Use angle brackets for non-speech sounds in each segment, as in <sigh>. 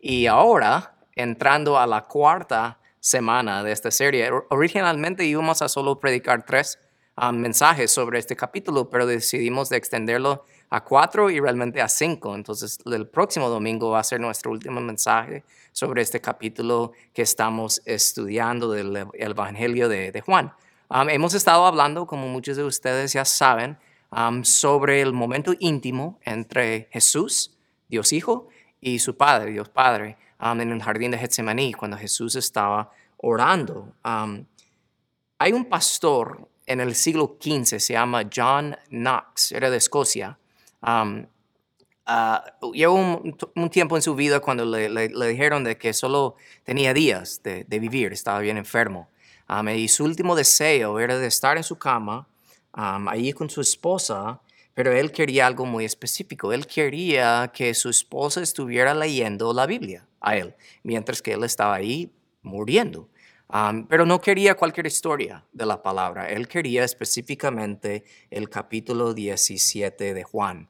Y ahora, entrando a la cuarta semana de esta serie, originalmente íbamos a solo predicar tres um, mensajes sobre este capítulo, pero decidimos de extenderlo a cuatro y realmente a cinco. Entonces, el próximo domingo va a ser nuestro último mensaje sobre este capítulo que estamos estudiando del Evangelio de, Juan. Um, hemos estado hablando, como muchos de ustedes ya saben, um, sobre el momento íntimo entre Jesús, Dios Hijo, y su Padre, Dios Padre, um, en el jardín de Getsemaní, cuando Jesús estaba orando. Um, hay un pastor en el siglo XV, se llama John Knox, era de Escocia. Um, uh, llevó un, tiempo en su vida cuando le, dijeron de que solo tenía días de, vivir, estaba bien enfermo. y su último deseo era de estar en su cama, allí con su esposa, pero él quería algo muy específico. Él quería que su esposa estuviera leyendo la Biblia a él, mientras que él estaba ahí muriendo. pero no quería cualquier historia de la palabra. Él quería específicamente el capítulo 17 de Juan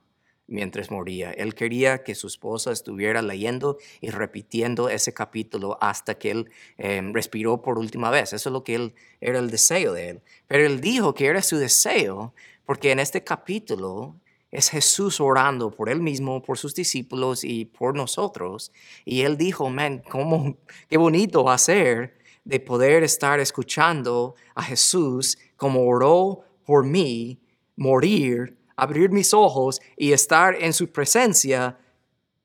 mientras moría. Él quería que su esposa estuviera leyendo y repitiendo ese capítulo hasta que él em, respiró por última vez. Eso es lo que él, era el deseo de él. Pero él dijo que era su deseo porque en este capítulo es Jesús orando por él mismo, por sus discípulos y por nosotros. Y él dijo, man, cómo, <laughs> qué bonito va a ser de poder estar escuchando a Jesús como oró por mí, morir, abrir mis ojos y estar en su presencia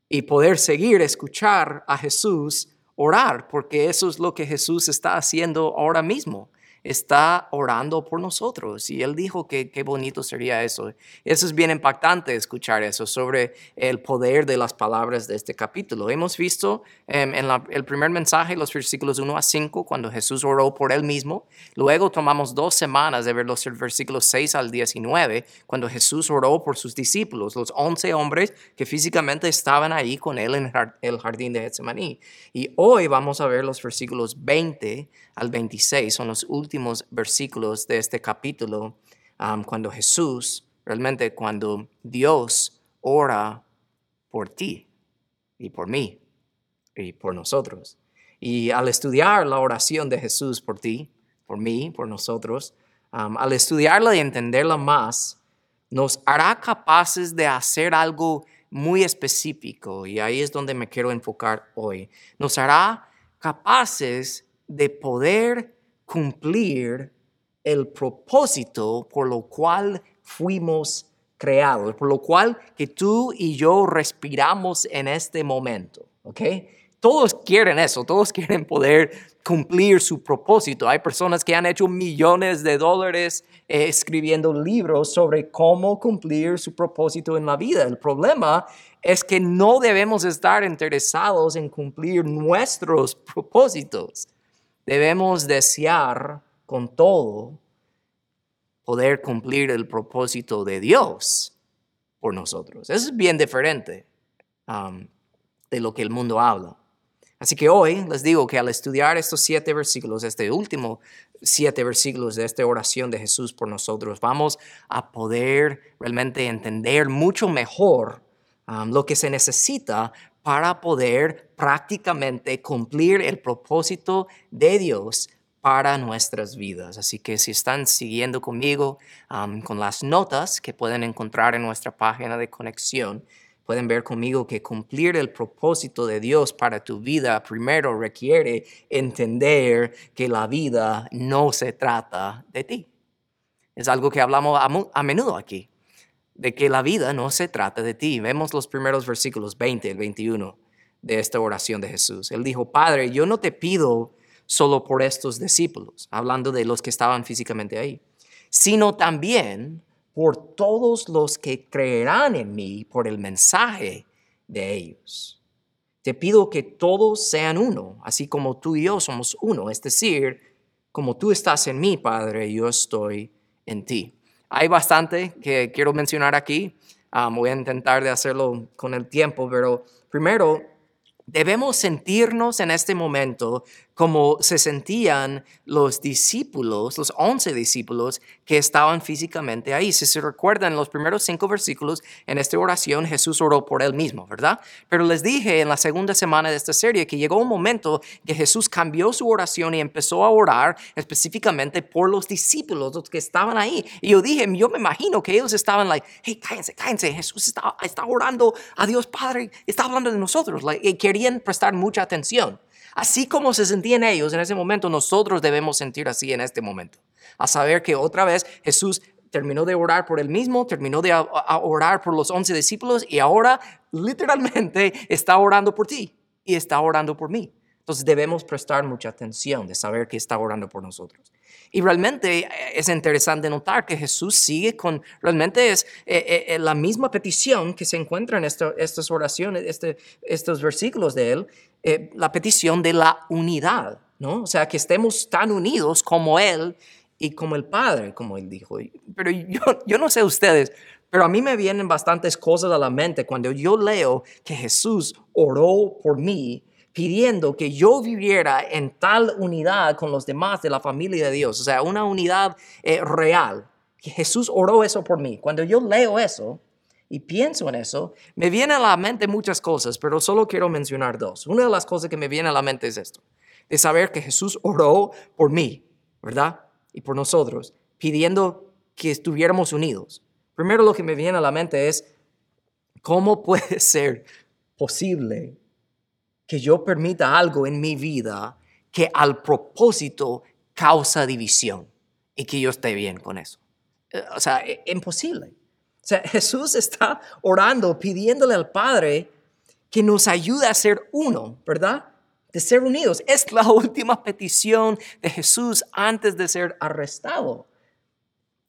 y poder seguir escuchar a Jesús orar, porque eso es lo que Jesús está haciendo ahora mismo está orando por nosotros. Y él dijo que qué bonito sería eso. Eso es bien impactante escuchar eso sobre el poder de las palabras de este capítulo. Hemos visto em, en el primer mensaje, los versículos 1 a 5, cuando Jesús oró por él mismo. Luego tomamos dos semanas de ver los versículos 6 al 19, cuando Jesús oró por sus discípulos, los 11 hombres que físicamente estaban ahí con él en el jardín de Getsemaní. Y hoy vamos a ver los versículos 20 al 26, son los últimos versículos de este capítulo, um, cuando Jesús, realmente cuando Dios ora por ti y por mí y por nosotros. Y al estudiar la oración de Jesús por ti, por mí, por nosotros, um, al estudiarla y entenderla más, nos hará capaces de hacer algo muy específico, y ahí es donde me quiero enfocar hoy. Nos hará capaces de poder cumplir el propósito por lo cual fuimos creados, por lo cual que tú y yo respiramos en este momento, ¿ok? Todos quieren eso, todos quieren poder cumplir su propósito. Hay personas que han hecho millones de dólares eh, escribiendo libros sobre cómo cumplir su propósito en la vida. El problema es que no debemos estar interesados en cumplir nuestros propósitos debemos desear con todo poder cumplir el propósito de Dios por nosotros. Eso es bien diferente um, de lo que el mundo habla. Así que hoy les digo que al estudiar estos siete versículos, este último siete versículos de esta oración de Jesús por nosotros, vamos a poder realmente entender mucho mejor um, lo que se necesita para poder prácticamente cumplir el propósito de Dios para nuestras vidas. Así que si están siguiendo conmigo con las notas que pueden encontrar en nuestra página de conexión, pueden ver conmigo que cumplir el propósito de Dios para tu vida primero requiere entender que la vida no se trata de ti. Es algo que hablamos a, menudo aquí de que la vida no se trata de ti. Vemos los primeros versículos 20 y 21 de esta oración de Jesús. Él dijo, Padre, yo no te pido solo por estos discípulos, hablando de los que estaban físicamente ahí, sino también por todos los que creerán en mí por el mensaje de ellos. Te pido que todos sean uno, así como tú y yo somos uno, es decir, como tú estás en mí, Padre, yo estoy en ti. Hay bastante que quiero mencionar aquí. Ah, voy a intentar de hacerlo con el tiempo, pero primero Debemos sentirnos en este momento como se sentían los discípulos, los once discípulos que estaban físicamente ahí. Si se recuerdan los primeros cinco versículos en esta oración, Jesús oró por él mismo, ¿verdad? Pero les dije en la segunda semana de esta serie que llegó un momento que Jesús cambió su oración y empezó a orar específicamente por los discípulos, los que estaban ahí. Y yo dije, yo me imagino que ellos estaban like, hey, cállense, cállense, Jesús está, está orando a Dios Padre, está hablando de nosotros, like, prestar mucha atención. Así como se sentían ellos en ese momento, nosotros debemos sentir así en este momento. A saber que otra vez Jesús terminó de orar por él mismo, terminó de orar por los once discípulos y ahora literalmente está orando por ti y está orando por mí. Entonces debemos prestar mucha atención de saber que está orando por nosotros. Y realmente eh, es interesante notar que Jesús sigue con, realmente es eh, eh, la misma petición que se encuentra en estas oraciones, este, estos versículos de él, la petición de la unidad, ¿no? O sea, que estemos tan unidos como Él y como el Padre, como Él dijo. Pero yo, yo no sé ustedes, pero a mí me vienen bastantes cosas a la mente cuando yo leo que Jesús oró por mí pidiendo que yo viviera en tal unidad con los demás de la familia de Dios, o sea, una unidad eh, real. Jesús oró eso por mí. Cuando yo leo eso y pienso en eso, me vienen a la mente muchas cosas, pero solo quiero mencionar dos. Una de las cosas que me viene a la mente es esto, de saber que Jesús oró por mí, ¿verdad? Y por nosotros, pidiendo que estuviéramos unidos. Primero lo que me viene a la mente es, ¿cómo puede <laughs> ser posible que yo permita algo en mi vida que al propósito causa división y que yo esté bien con eso. Eh, o sea, es imposible. O sea, <laughs> Jesús está orando, pidiéndole al Padre que nos ayude a ser uno, ¿verdad? De ser unidos. Es la <laughs> última petición de Jesús antes de ser arrestado.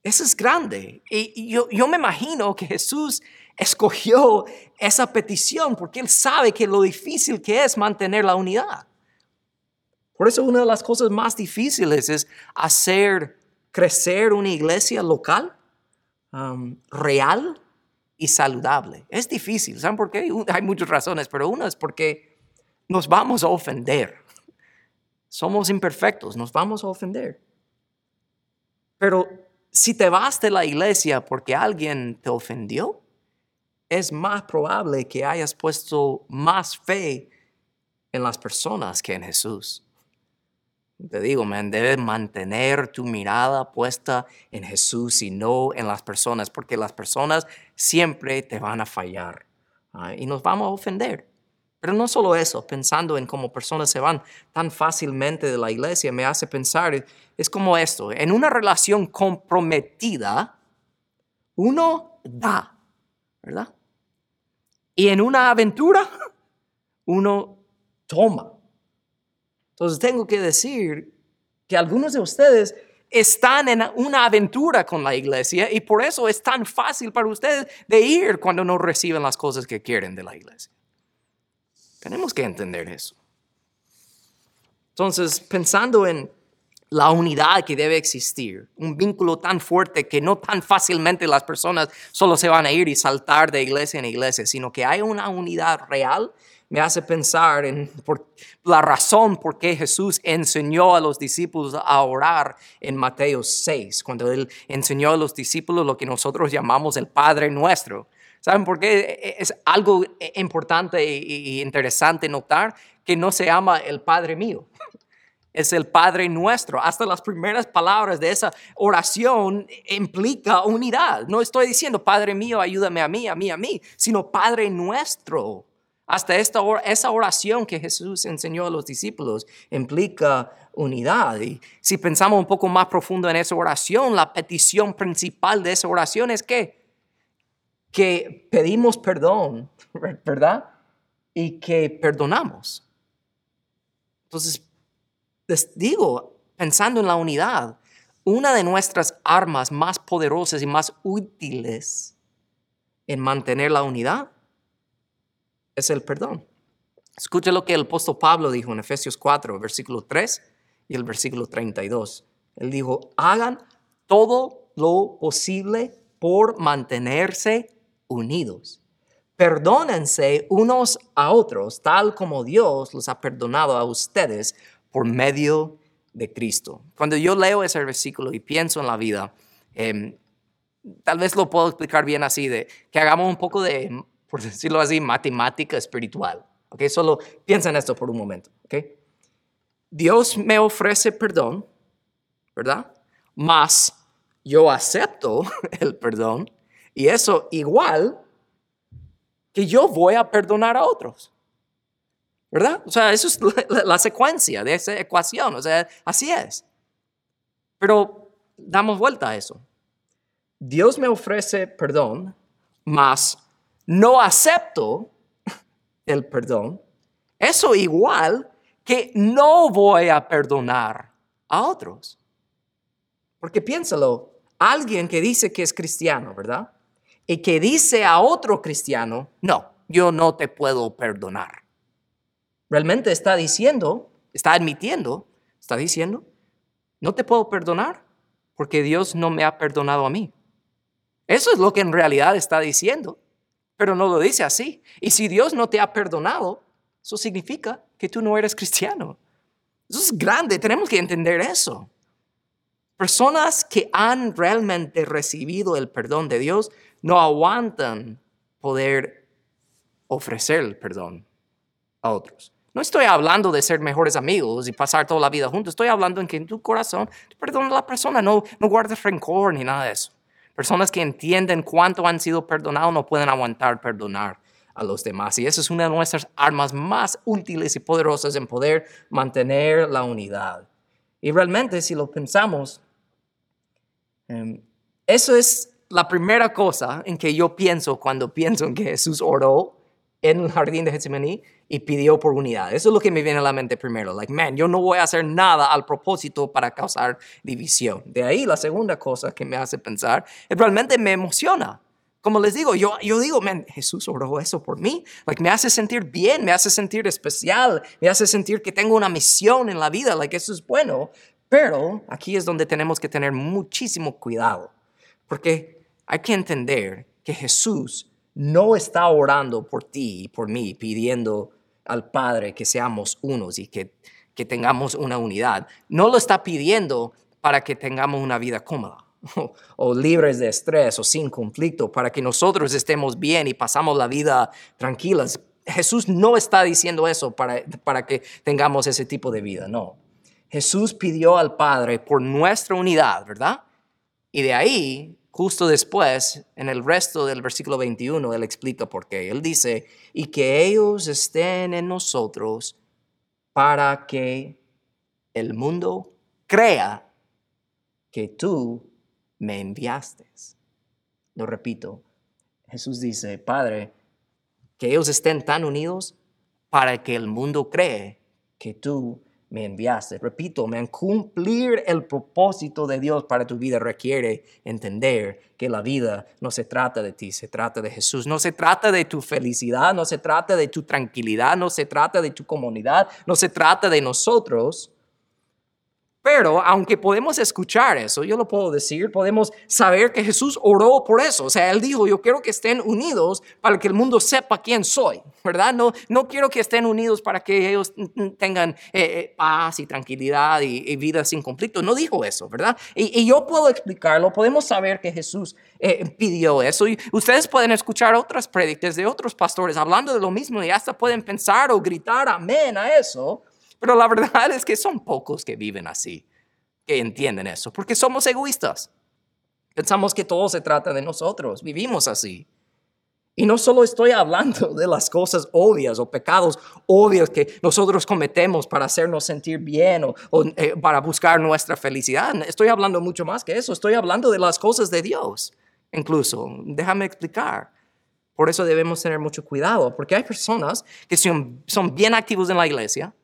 Eso es grande. Y yo, yo me imagino que Jesús escogió esa petición porque Él sabe que lo difícil que es mantener la unidad. Por eso una de las cosas más difíciles es hacer crecer una iglesia local, um, real y saludable. Es difícil, ¿saben por qué? Hay muchas razones, pero una es porque nos vamos a ofender. Somos imperfectos, nos vamos a ofender. Pero si te vas de la iglesia porque alguien te ofendió, es más probable que hayas puesto más fe en las personas que en Jesús. Te digo, man, debes mantener tu mirada puesta en Jesús y no en las personas, porque las personas siempre te van a fallar ah, y nos vamos a ofender. Pero no solo eso, pensando en cómo personas se van tan fácilmente de la iglesia, me hace pensar, es como esto, en una relación comprometida, uno da, ¿verdad? Y en una aventura, <laughs> uno toma. Entonces tengo que decir que algunos de ustedes están en una aventura con la iglesia y por eso es tan fácil para ustedes de ir cuando no reciben las cosas que quieren de la iglesia. Tenemos que entender eso. Entonces, pensando en la unidad que debe existir, un vínculo tan fuerte que no tan fácilmente las personas solo se van a ir y saltar de iglesia en iglesia, sino que hay una unidad real, me hace pensar en la razón por qué Jesús enseñó a los discípulos a orar en Mateo 6, cuando él enseñó a los discípulos lo que nosotros llamamos el Padre Nuestro. ¿Saben por qué? Es algo importante e interesante notar que no se llama el Padre mío es el Padre nuestro. Hasta las primeras palabras de esa oración implica unidad. No estoy diciendo, Padre mío, ayúdame a mí, a mí, a mí, sino Padre nuestro. Hasta esta, esa oración que Jesús enseñó a los discípulos implica unidad. Y si pensamos un poco más profundo en esa oración, la petición principal de esa oración es que, que pedimos perdón, <laughs> ¿verdad? Y que perdonamos. Entonces, les digo, pensando en la unidad, una de nuestras armas más poderosas y más útiles en mantener la unidad es el perdón. Escucha lo que el apóstol Pablo dijo en Efesios 4, versículo 3 y el versículo 32. Él dijo, hagan todo lo posible por mantenerse unidos perdónense unos a otros, tal como Dios los ha perdonado a ustedes por medio de Cristo. Cuando yo leo ese versículo y pienso en la vida, em, tal vez lo puedo explicar bien así, de que hagamos un poco de, por decirlo así, matemática espiritual. ¿ok? Solo piensa en esto por un momento. ¿ok? Dios me ofrece perdón, ¿verdad? Más yo acepto <laughs> el perdón y eso igual que yo voy a perdonar a otros. ¿Verdad? O sea, eso es <laughs> la, secuencia de esa ecuación. O sea, así es. Pero damos vuelta a eso. Dios me ofrece perdón, más no acepto <laughs> el perdón. Eso igual que no voy a perdonar a otros. Porque piénsalo, alguien que dice que es cristiano, ¿verdad? Y que dice a otro cristiano, no, yo no te puedo perdonar. Realmente está diciendo, está admitiendo, está diciendo, no te puedo perdonar porque Dios no me ha perdonado a mí. Eso es lo que en realidad está diciendo, pero no lo dice así. Y si Dios no te ha perdonado, eso significa que tú no eres cristiano. Eso es grande, tenemos que entender eso. Personas que han realmente recibido el perdón de Dios no aguantan poder ofrecer el perdón a otros. No estoy hablando de ser mejores amigos y pasar toda la vida juntos. Estoy hablando en que en tu corazón perdonas a la persona, no, no guardes rencor ni nada de eso. Personas que entienden cuánto han sido perdonados no pueden aguantar perdonar a los demás. Y esa es una de nuestras armas más útiles y poderosas en poder mantener la unidad. Y realmente, si lo pensamos, em, eso es la primera cosa en que yo pienso cuando pienso en que Jesús oró en el jardín de Getsemaní y pidió por unidad. Eso es lo que me viene a la mente primero. Like, man, yo no voy a hacer nada al propósito para causar división. De ahí la segunda cosa que me hace pensar, realmente me emociona. Como les digo, yo, yo digo, man, Jesús oró eso por mí. Like, me hace sentir bien, me hace sentir especial, me hace sentir que tengo una misión en la vida. Like, eso es bueno. Pero aquí es donde tenemos que tener muchísimo cuidado. Porque hay que entender que Jesús no está orando por ti y por mí, pidiendo al Padre que seamos unos y que, que tengamos una unidad. No lo está pidiendo para que tengamos una vida cómoda <laughs> o, libres de estrés o sin conflicto, para que nosotros estemos bien y pasamos la vida tranquilas. Jesús no está diciendo eso para, para que tengamos ese tipo de vida, no. Jesús pidió al Padre por nuestra unidad, ¿verdad? Y de ahí, justo después, en el resto del versículo 21, Él explica por qué. Él dice, y que ellos estén en nosotros para que el mundo crea que tú me enviaste. Lo repito, Jesús dice, Padre, que ellos estén tan unidos para que el mundo cree que tú me enviaste. Repito, cumplir el propósito de Dios para tu vida requiere entender que la vida no se trata de ti, se trata de Jesús. No se trata de tu felicidad, no se trata de tu tranquilidad, no se trata de tu comunidad, no se trata de nosotros. Pero aunque podemos escuchar eso, yo lo puedo decir, podemos saber que Jesús oró por eso. O sea, Él dijo, yo quiero que estén unidos para que el mundo sepa quién soy, ¿verdad? No, no quiero que estén unidos para que ellos tengan eh, eh, paz y tranquilidad y, vida sin conflicto. No dijo eso, ¿verdad? Y, yo puedo explicarlo, podemos saber que Jesús eh, pidió eso. Y ustedes pueden escuchar otras prédicas de otros pastores hablando de lo mismo y hasta pueden pensar o gritar amén a eso. Pero la verdad es que son pocos que viven así, que entienden eso, porque somos egoístas. Pensamos que todo se trata de nosotros, vivimos así. Y no solo estoy hablando de las cosas obvias o pecados obvios que nosotros cometemos para hacernos sentir bien o, eh, para buscar nuestra felicidad. Estoy hablando mucho más que eso. Estoy hablando de las cosas de Dios. Incluso, déjame explicar. Por eso debemos tener mucho cuidado, porque hay personas que son, son bien activos en la iglesia,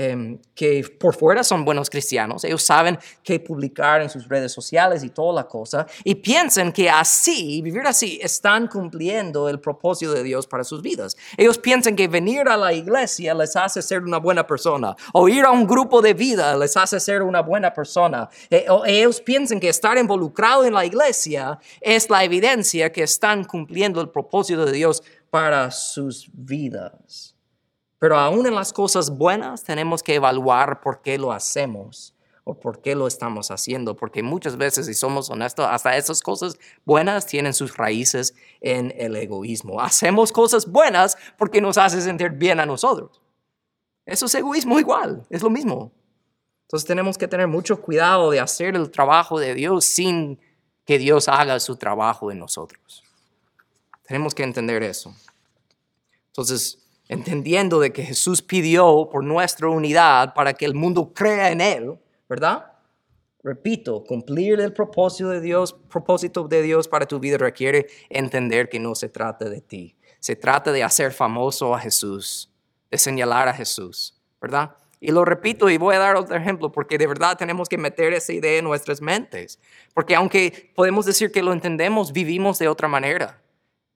Em, que por fuera son buenos cristianos, ellos saben qué publicar en sus redes sociales y toda la cosa, y piensan que así, vivir así, están cumpliendo el propósito de Dios para sus vidas. Ellos piensan que venir a la iglesia les hace ser una buena persona, o ir a un grupo de vida les hace ser una buena persona. Eh, o ellos piensan que estar involucrado en la iglesia es la evidencia que están cumpliendo el propósito de Dios para sus vidas. Pero aún en las cosas buenas tenemos que evaluar por qué lo hacemos o por qué lo estamos haciendo, porque muchas veces, si somos honestos, hasta esas cosas buenas tienen sus raíces en el egoísmo. Hacemos cosas buenas porque nos hace sentir bien a nosotros. Eso es egoísmo igual, es lo mismo. Entonces tenemos que tener mucho cuidado de hacer el trabajo de Dios sin que Dios haga su trabajo en nosotros. Tenemos que entender eso. Entonces, entendiendo de que Jesús pidió por nuestra unidad para que el mundo crea en Él, ¿verdad? Repito, cumplir el propósito de Dios, propósito de Dios para tu vida requiere entender que no se trata de ti. Se trata de hacer famoso a Jesús, de señalar a Jesús, ¿verdad? Y lo repito y voy a dar otro ejemplo porque de verdad tenemos que meter esa idea en nuestras mentes. Porque aunque podemos decir que lo entendemos, vivimos de otra manera.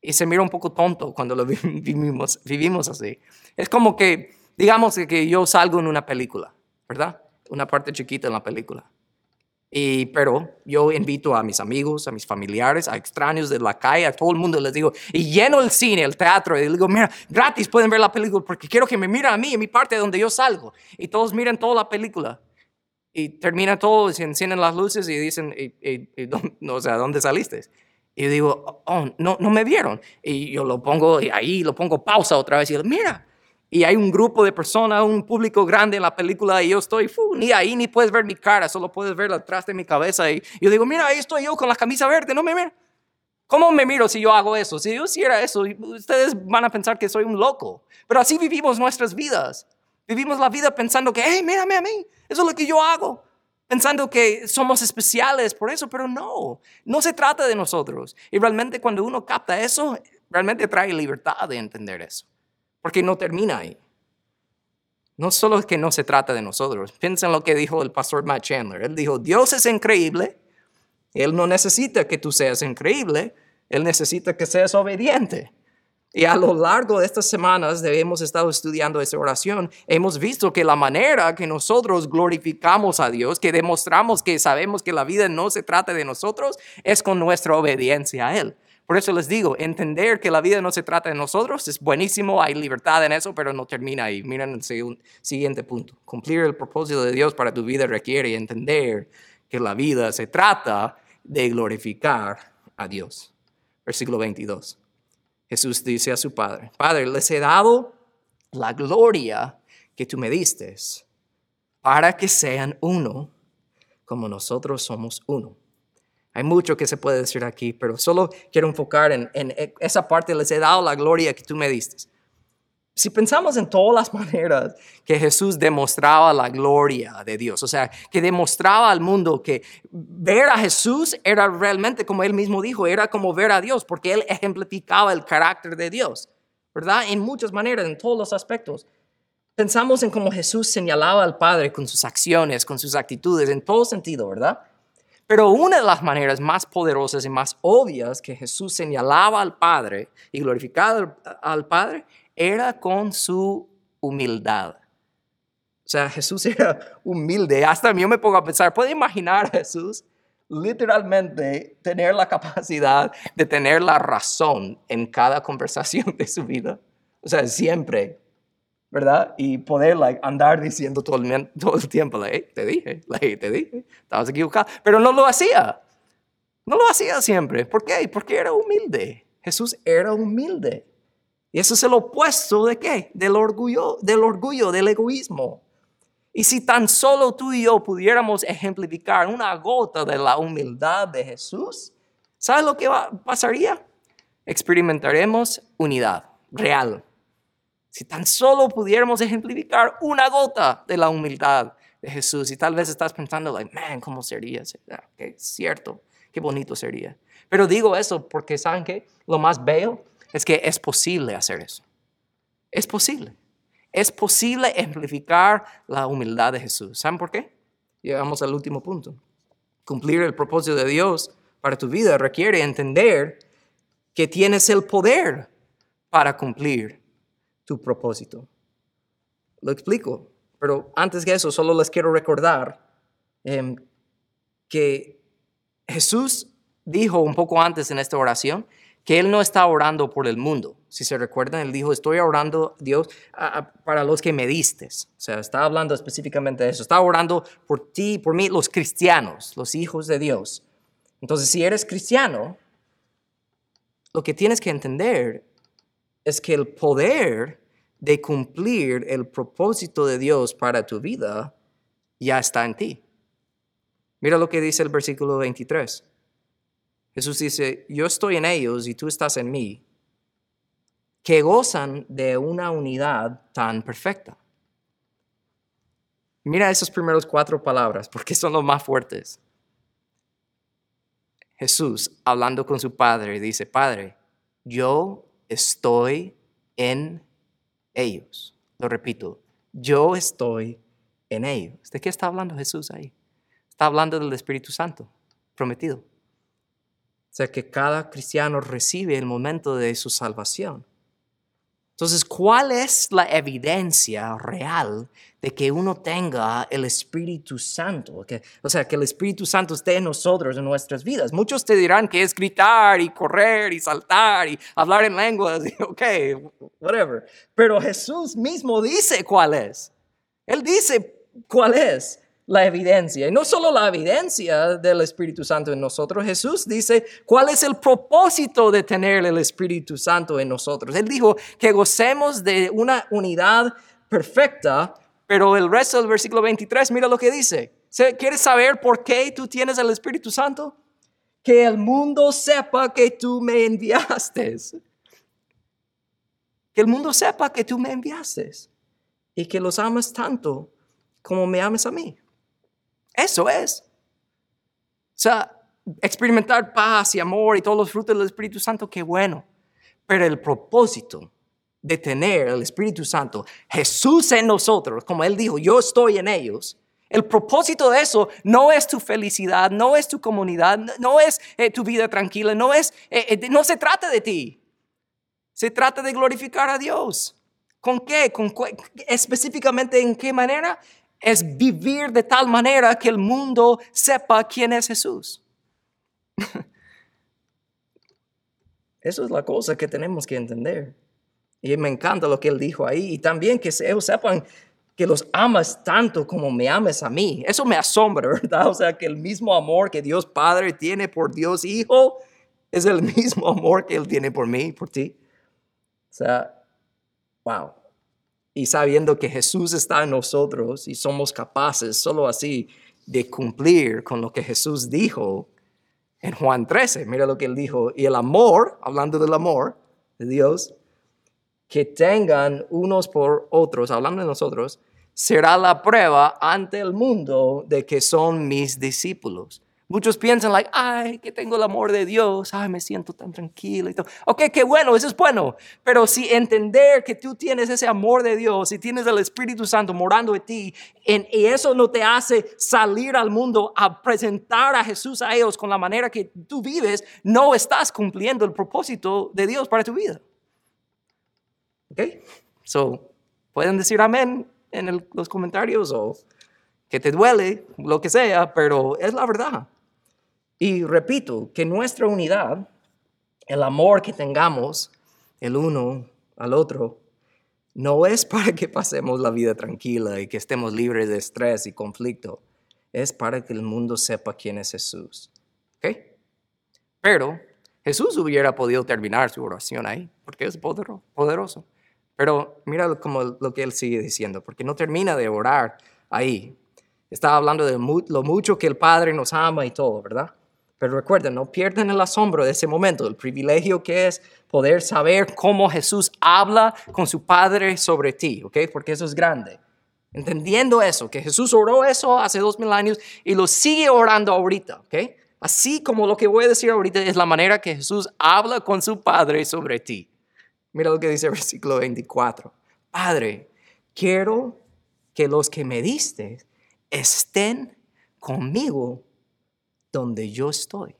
Y se mira un poco tonto cuando lo <laughs> vivimos, vivimos así. Es como que, digamos que yo salgo en una película, ¿verdad? una parte chiquita en la película. Y, pero yo invito a mis amigos, a mis familiares, a extraños de la calle, a todo el mundo, les digo, y lleno el cine, el teatro, y les digo, mira, gratis pueden ver la película porque quiero que me miren a mí, en mi parte donde yo salgo. Y todos miran toda la película. Y termina todo, y se encienden las luces y dicen, <laughs> o sea, ¿dónde saliste? Y digo, oh, no, no me vieron. Y yo lo pongo ahí, lo pongo pausa otra vez y digo, mira, y hay un grupo de personas, un público grande en la película y yo estoy, ni ahí ni puedes ver mi cara, solo puedes ver atrás de mi cabeza. Y yo digo, mira, ahí estoy yo con la camisa verde, no me mira. ¿Cómo me miro si yo hago eso? Si yo hiciera eso, ustedes van a pensar que soy un loco. Pero así vivimos nuestras vidas. Vivimos la vida pensando que, hey, mírame a mí, eso es lo que yo hago. Pensando que somos especiales por eso, pero no, no se trata de nosotros. Y realmente cuando uno capta eso, realmente trae libertad de entender eso porque no termina ahí. No solo que no se trata de nosotros. Piensa en lo que dijo el pastor Matt Chandler. Él dijo, Dios es increíble. Él no necesita que tú seas increíble. Él necesita que seas obediente. Y a lo largo de estas semanas de hemos estado estudiando esa oración, hemos visto que la manera que nosotros glorificamos a Dios, que demostramos que sabemos que la vida no se trata de nosotros, es con nuestra obediencia a Él. Por eso les digo, entender que la vida no se trata de nosotros es buenísimo, hay libertad en eso, pero no termina ahí. Miren el siguiente punto. Cumplir el propósito de Dios para tu vida requiere entender que la vida se trata de glorificar a Dios. Versículo 22. Jesús dice a su Padre, Padre, les he dado la gloria que tú me diste para que sean uno como nosotros somos uno hay mucho que se puede decir aquí, pero solo quiero enfocar en, esa parte, les he dado la gloria que tú me diste. Si pensamos en todas las <laughs> maneras que Jesús demostraba la gloria de Dios, o sea, que demostraba al mundo que ver a Jesús era realmente, como él mismo dijo, era como ver a Dios, porque él ejemplificaba el carácter de Dios, ¿verdad? En muchas maneras, en todos los aspectos. Pensamos en cómo Jesús señalaba al Padre con sus acciones, con sus actitudes, en todo sentido, ¿verdad? Pero una de las maneras más poderosas y más obvias que Jesús señalaba al Padre y glorificaba al Padre era con su humildad. O sea, Jesús <laughs> era humilde. Hasta yo me pongo a pensar, ¿puede imaginar a Jesús literalmente tener la capacidad de tener la razón en cada conversación de su vida? O sea, siempre ¿verdad? Y poder andar diciendo todo el, todo el tiempo, te dije, te dije, estabas equivocado. Pero no lo hacía. No lo hacía siempre. ¿Por qué? Porque era humilde. Jesús era humilde. Y eso es el opuesto de qué? Del orgullo, del orgullo, del egoísmo. Y si tan solo tú y yo pudiéramos ejemplificar una gota de la humildad de Jesús, ¿sabes lo que pasaría? Experimentaremos unidad real si tan solo pudiéramos ejemplificar una gota de la humildad de Jesús, y tal vez estás pensando, like, man, ¿cómo sería? Es cierto, qué bonito sería. Pero digo eso porque, ¿saben qué? Lo más bello es que es posible hacer eso. Es posible. Es posible ejemplificar la humildad de Jesús. ¿Saben por qué? Llegamos al último punto. Cumplir el propósito de Dios para tu vida requiere entender que tienes el poder para cumplir tu propósito. Lo explico, pero antes que eso, solo les quiero recordar em, que Jesús dijo un poco antes en esta oración que Él no está orando por el mundo. Si se recuerdan, Él dijo, estoy orando, Dios, para los que me diste. O sea, está hablando específicamente de eso. Está orando por ti, por mí, los cristianos, los hijos de Dios. Entonces, si eres cristiano, lo que tienes que entender es que el poder de cumplir el propósito de Dios para tu vida ya está en ti. Mira lo que dice el versículo 23. Jesús dice, yo estoy en ellos y tú estás en mí, que gozan de una unidad tan perfecta. Mira esas primeras cuatro palabras, porque son los más fuertes. Jesús, hablando con su Padre, dice, Padre, yo estoy en ellos. Lo repito, yo estoy en ellos. ¿De qué está hablando Jesús ahí? Está hablando del Espíritu Santo prometido. O sea que cada cristiano recibe el momento de su salvación. Entonces, ¿cuál es la evidencia real de que uno tenga el Espíritu Santo? Que, o sea, que el Espíritu Santo esté en nosotros, en nuestras vidas. Muchos te dirán que es gritar y correr y saltar y hablar en lenguas, y, <laughs> ok, whatever. Pero Jesús mismo dice cuál es. Él dice cuál es la evidencia. Y no solo la evidencia del Espíritu Santo en nosotros, Jesús dice cuál es el propósito de tener el Espíritu Santo en nosotros. Él dijo que gocemos de una unidad perfecta, pero el resto del versículo 23, mira lo que dice. ¿Quieres saber por qué tú tienes el Espíritu Santo? Que el mundo sepa que tú me enviaste. Que el mundo sepa que tú me enviaste y que los amas tanto como me ames a mí. Eso es. O sea, experimentar paz y amor y todos los frutos del Espíritu Santo, qué bueno. Pero el propósito de tener el Espíritu Santo, Jesús en nosotros, como Él dijo, yo estoy en ellos. El propósito de eso no es tu felicidad, no es tu comunidad, no es eh, tu vida tranquila, no es, eh, eh, no se trata de ti. Se trata de glorificar a Dios. ¿Con qué? ¿Con específicamente en qué manera? Es vivir de tal manera que el mundo sepa quién es Jesús. <laughs> Eso es la cosa que tenemos que entender. Y me encanta lo que él dijo ahí. Y también que ellos sepan que los amas tanto como me ames a mí. Eso me asombra, <laughs> ¿verdad? O sea, que el mismo amor que Dios Padre tiene por Dios Hijo es el mismo amor que Él tiene por mí, por ti. O sea, wow y sabiendo que Jesús está en nosotros y somos capaces solo así de cumplir con lo que Jesús dijo en Juan 13. Mira lo que él dijo. Y el amor, hablando del amor de Dios, que tengan unos por otros, hablando de nosotros, será la prueba ante el mundo de que son mis discípulos. Muchos piensan, like, ay, que tengo el amor de Dios, ay, me siento tan tranquilo y todo. Ok, qué bueno, eso es bueno. Pero si entender que tú tienes ese amor de Dios y tienes el Espíritu Santo morando en ti, y eso no te hace salir al mundo a presentar a Jesús a ellos con la manera que tú vives, no estás cumpliendo el propósito de Dios para tu vida. Ok, so, pueden decir amén en los comentarios o que te duele, lo que sea, pero es la verdad. Y repito, que nuestra unidad, el amor que tengamos el uno al otro, no es <laughs> para que pasemos la vida tranquila y que estemos libres de estrés y conflicto. Es para que el mundo sepa quién es Jesús. ¿Ok? Pero Jesús hubiera podido terminar su oración ahí, porque es poderoso. Pero mira como lo que él sigue diciendo, porque no termina de orar ahí. Está hablando de lo mucho que el Padre nos ama y todo, ¿verdad? Pero recuerden, no pierdan el asombro de ese momento, el privilegio que es poder saber cómo Jesús habla con su Padre sobre ti, ¿ok? Porque eso es grande. Entendiendo eso, que Jesús oró eso hace dos mil años y lo sigue orando ahorita, ¿ok? Así como lo que voy a decir ahorita es la manera que Jesús habla con su Padre sobre ti. Mira lo que dice el versículo 24. Padre, quiero que los que me diste estén conmigo donde yo estoy.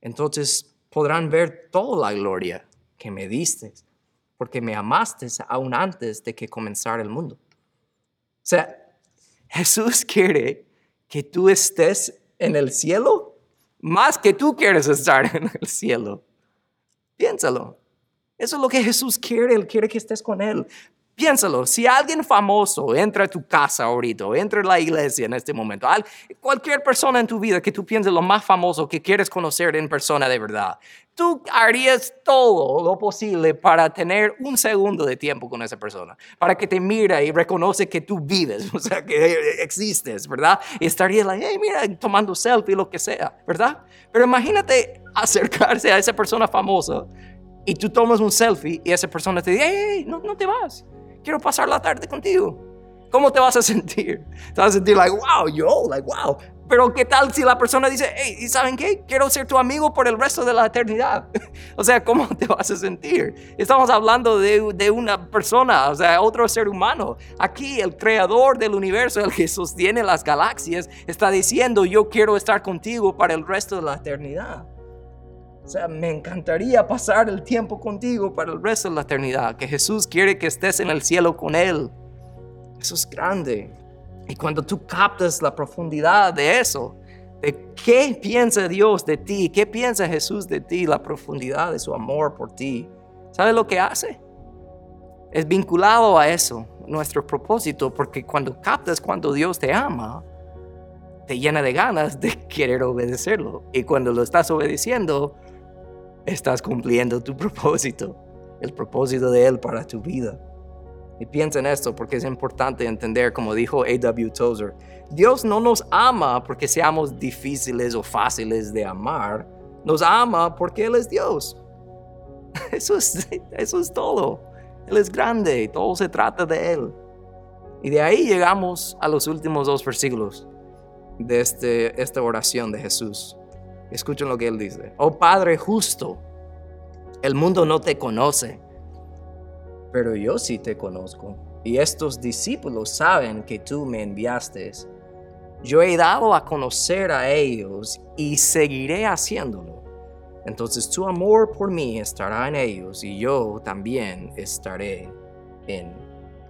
Entonces podrán ver toda la gloria que me diste, porque me amaste aún antes de que comenzara el mundo. O sea, Jesús quiere que tú estés en el cielo más que tú quieres estar en el cielo. Piénsalo. Eso es lo que Jesús quiere, Él quiere que estés con Él. Piénsalo, si alguien famoso entra a tu casa ahorita, entra a la iglesia en este momento, cualquier persona en tu vida que tú pienses lo más famoso que quieres conocer en persona de verdad, tú harías todo lo posible para tener un segundo de tiempo con esa persona, para que te mire y reconoce que tú vives, <laughs> o sea, que existes, ¿verdad? Y estaría like, hey, mira, tomando selfie, lo que sea, ¿verdad? Pero imagínate acercarse a esa persona famosa y tú tomas un selfie y esa persona te dice, hey, no, no te vas quiero pasar la tarde contigo. ¿Cómo te vas a <laughs> sentir? Te vas a sentir like, wow, yo, like, wow. Pero ¿qué tal si la persona dice, hey, ¿y saben qué? Quiero ser tu amigo por el resto de la eternidad. <laughs> o sea, ¿cómo te vas a sentir? Estamos hablando de, de, una persona, o sea, otro ser humano. Aquí el creador del universo, el que sostiene las galaxias, está diciendo, yo quiero estar contigo para el resto de la eternidad. O sea, me encantaría pasar el tiempo contigo para el resto de la eternidad, que Jesús quiere que estés en el cielo con Él. Eso es grande. Y cuando tú captas la profundidad de eso, de qué piensa Dios de ti, qué piensa Jesús de ti, la profundidad de su amor por ti, ¿sabes lo que hace? Es vinculado a eso, nuestro propósito, porque cuando captas cuando Dios te ama, te llena de ganas de querer obedecerlo. Y cuando lo estás obedeciendo, estás cumpliendo tu propósito, el propósito de Él para tu vida. Y piensa en esto porque es importante entender, como dijo A.W. Tozer, Dios no nos ama porque seamos difíciles o fáciles de amar, nos ama porque Él es Dios. <laughs> Eso es, eso es todo. Él es grande, todo se trata de Él. Y de ahí llegamos a los últimos dos versículos de este, esta oración de Jesús. Escuchen lo que él dice. Oh Padre justo, el mundo no te conoce, pero yo sí te conozco. Y estos discípulos saben que tú me enviaste. Yo he dado a conocer a ellos y seguiré haciéndolo. Entonces tu amor por mí estará en ellos y yo también estaré en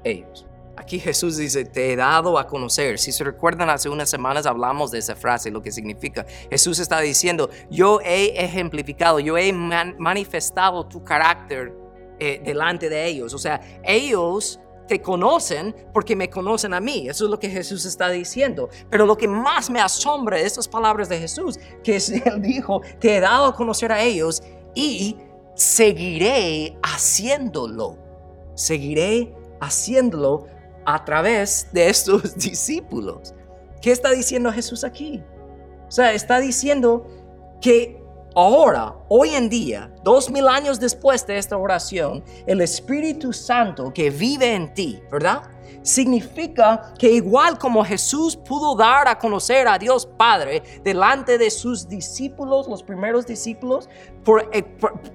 ellos. Aquí Jesús dice, te he dado a conocer. Si se recuerdan, hace unas semanas hablamos de esa frase, lo que significa. Jesús está diciendo, yo he ejemplificado, yo he manifestado tu carácter eh, delante de ellos. O sea, ellos te conocen porque me conocen a mí. Eso es lo que Jesús está diciendo. Pero lo que más me asombra de estas palabras de Jesús, que es, <laughs> Él dijo, te he dado a conocer a ellos y seguiré haciéndolo. Seguiré haciéndolo a través de estos <laughs> discípulos. ¿Qué está diciendo Jesús aquí? O sea, está diciendo que ahora, hoy en día, dos mil años después de esta oración, el Espíritu Santo que vive en ti, ¿verdad? Significa que igual como Jesús pudo dar a conocer a Dios Padre delante de sus discípulos, los primeros discípulos, eh,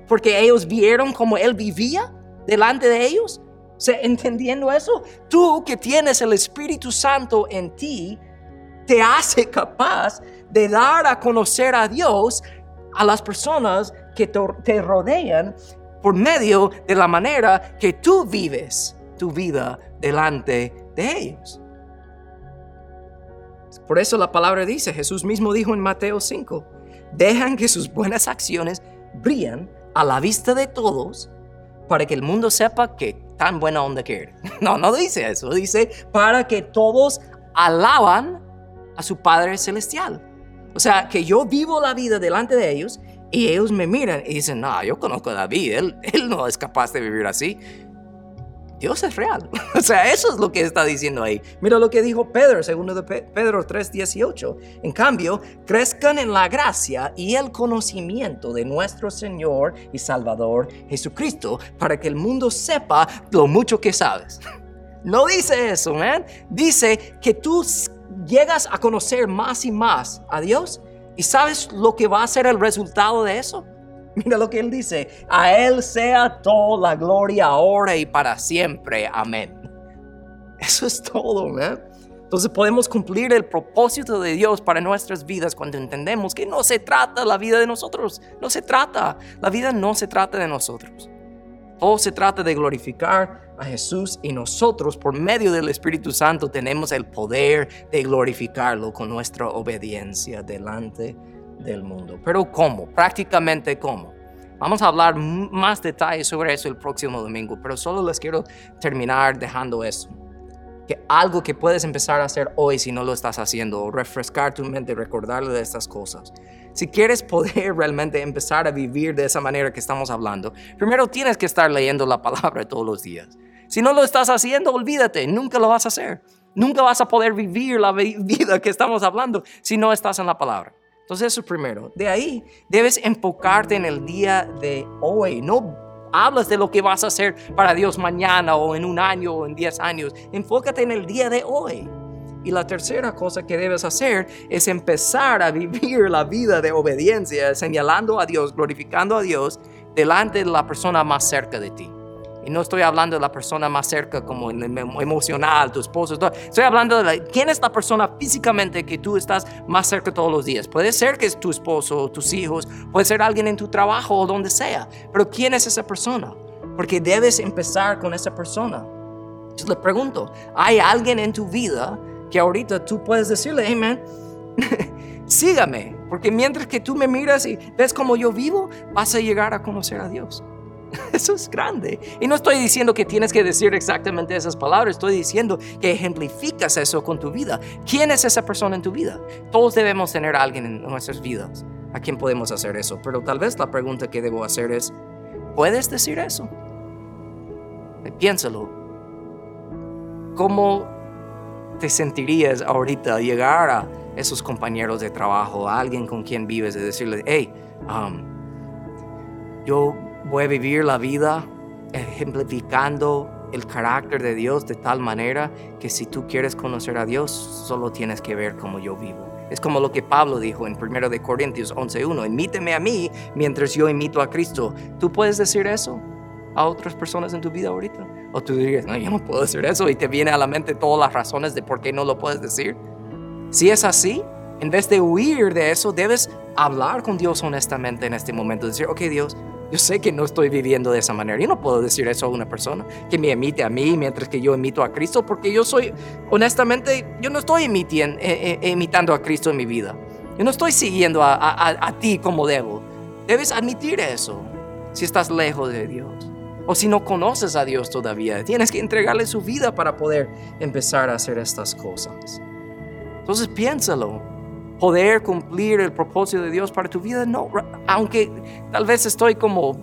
porque ellos vieron cómo Él vivía delante de ellos, entendiendo eso, tú que tienes el Espíritu Santo en ti, te hace capaz de dar a conocer a Dios a las personas que te rodean por medio de la manera que tú vives tu vida delante de ellos. Por eso la palabra dice, Jesús mismo dijo en Mateo 5, dejan que sus buenas acciones brillen a la vista de todos para que el mundo sepa que tan buena onda que <laughs> No, no dice eso. Dice para que todos alaban a su Padre Celestial. O sea, que yo vivo la vida delante de ellos y ellos me miran y dicen, no, yo conozco a David, él, él no es capaz de vivir así. Dios es real. <laughs> O sea, eso es lo que está diciendo ahí. Mira lo que dijo Pedro, segundo de Pedro 3:18. En cambio, crezcan en la gracia y el conocimiento de nuestro Señor y Salvador Jesucristo, para que el mundo sepa lo mucho que sabes. <laughs> No dice eso, man. Dice que tú llegas a conocer más y más a Dios y sabes lo que va a ser el resultado de eso <laughs> Mira lo que él dice. A él sea toda la gloria ahora y para siempre. Amén. Eso es todo, ¿eh? Entonces podemos cumplir el propósito de Dios para nuestras vidas cuando entendemos que no se trata la vida de nosotros. No se trata. La vida no se trata de nosotros. Todo se trata de glorificar a Jesús y nosotros por medio del Espíritu Santo tenemos el poder de glorificarlo con nuestra obediencia delante del mundo. Pero ¿cómo? Prácticamente ¿cómo? Vamos a hablar más detalles sobre eso el próximo domingo, pero solo les quiero terminar dejando eso. Que algo que puedes empezar a hacer hoy si no lo estás haciendo, refrescar tu mente, recordarle de estas cosas. Si quieres poder <laughs> realmente empezar a vivir de esa manera que estamos hablando, primero tienes que estar leyendo la palabra todos los días. Si no lo estás haciendo, olvídate, nunca lo vas a hacer. Nunca vas a poder vivir la <laughs> vida que estamos hablando si no estás en la palabra. Entonces eso primero. De ahí debes enfocarte en el día de hoy. No hablas de lo que vas a hacer para Dios mañana o en un año o en diez años. Enfócate en el día de hoy. Y la tercera cosa que debes hacer es empezar a <laughs> vivir la vida de obediencia, señalando a Dios, glorificando a Dios delante de la persona más cerca de ti. Y no estoy hablando de la persona más cerca como emocional, tu esposo. Estoy hablando de quién es la persona físicamente que tú estás más cerca todos los días. Puede ser que es tu esposo tus hijos, puede ser alguien en tu trabajo o donde sea. Pero ¿quién es esa persona? Porque debes empezar con esa persona. Entonces le pregunto, ¿hay alguien en tu vida que ahorita tú puedes decirle, hey <laughs> sígame? Porque mientras que tú me miras y ves cómo yo vivo, vas a llegar a conocer a Dios. <laughs> Eso es grande. Y no estoy diciendo que tienes que decir exactamente esas palabras, estoy diciendo que ejemplificas eso con tu vida. ¿Quién es esa persona en tu vida? Todos debemos tener a alguien en nuestras vidas a quien podemos hacer eso, pero tal vez la pregunta que debo hacer es, ¿puedes decir eso? Piénsalo. ¿Cómo te sentirías ahorita llegar a esos compañeros de trabajo, a alguien con quien vives, y decirle, hey, um, yo voy a vivir la vida ejemplificando el carácter de Dios de tal manera que si tú quieres conocer a Dios, solo tienes que ver como yo vivo. Es como lo que Pablo dijo en 1 de Corintios 11:1, imíteme a mí mientras yo imito a Cristo. ¿Tú puedes decir eso a otras personas en tu vida ahorita? O tú dirías, no, yo no puedo decir eso y te viene a la mente todas las razones de por qué no lo puedes decir. Si es así, en vez de huir de eso, debes hablar con Dios honestamente en este momento. Decir, ok Dios, yo sé que no estoy viviendo de esa manera. Yo no puedo decir eso a una persona que me emite a mí mientras que yo emito a Cristo, porque yo soy, honestamente, yo no estoy emitiendo, eh, eh, imitando a Cristo en mi vida. Yo no estoy siguiendo a, ti como debo. Debes admitir eso si estás lejos de Dios. O si no conoces a Dios todavía, tienes que entregarle su vida para poder empezar a hacer estas cosas. Entonces piénsalo poder cumplir el propósito de Dios para tu vida. No, aunque tal vez estoy como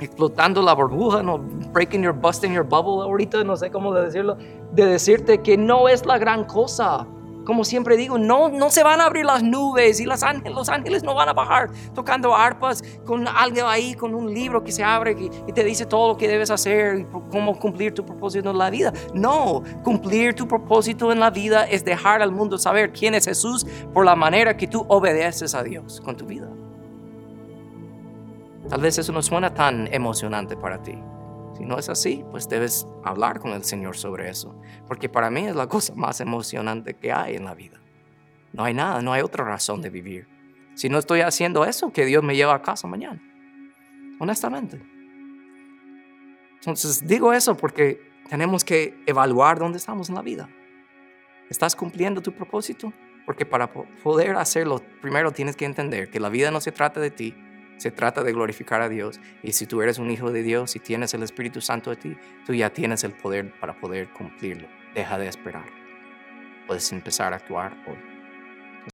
explotando la burbuja, no breaking your busting your bubble ahorita, no sé cómo decirlo, de decirte que no es la gran cosa como siempre digo, no, no se van a abrir las nubes y los ángeles, los ángeles no van a bajar tocando arpas con alguien ahí, con un libro que se abre y, y, te dice todo lo que debes hacer y cómo cumplir tu propósito en la vida. No, cumplir tu propósito en la vida es dejar al mundo saber quién es Jesús por la manera que tú obedeces a Dios con tu vida. Tal vez eso no suena tan emocionante para ti. Si no es así, pues debes hablar con el Señor sobre eso, porque para mí es la <laughs> cosa más emocionante que hay en la vida. No hay nada, no hay otra razón de vivir. Si no estoy haciendo eso, que Dios me lleve a casa mañana. Honestamente. Entonces digo eso porque tenemos que evaluar dónde estamos en la vida. ¿Estás cumpliendo tu propósito? Porque para poder hacerlo, primero tienes que entender que la vida no se trata de ti, se trata de glorificar a Dios. Y si tú eres un hijo de Dios y tienes el Espíritu Santo de ti, tú ya tienes el poder para poder cumplirlo. Deja de esperar. Puedes empezar a actuar hoy.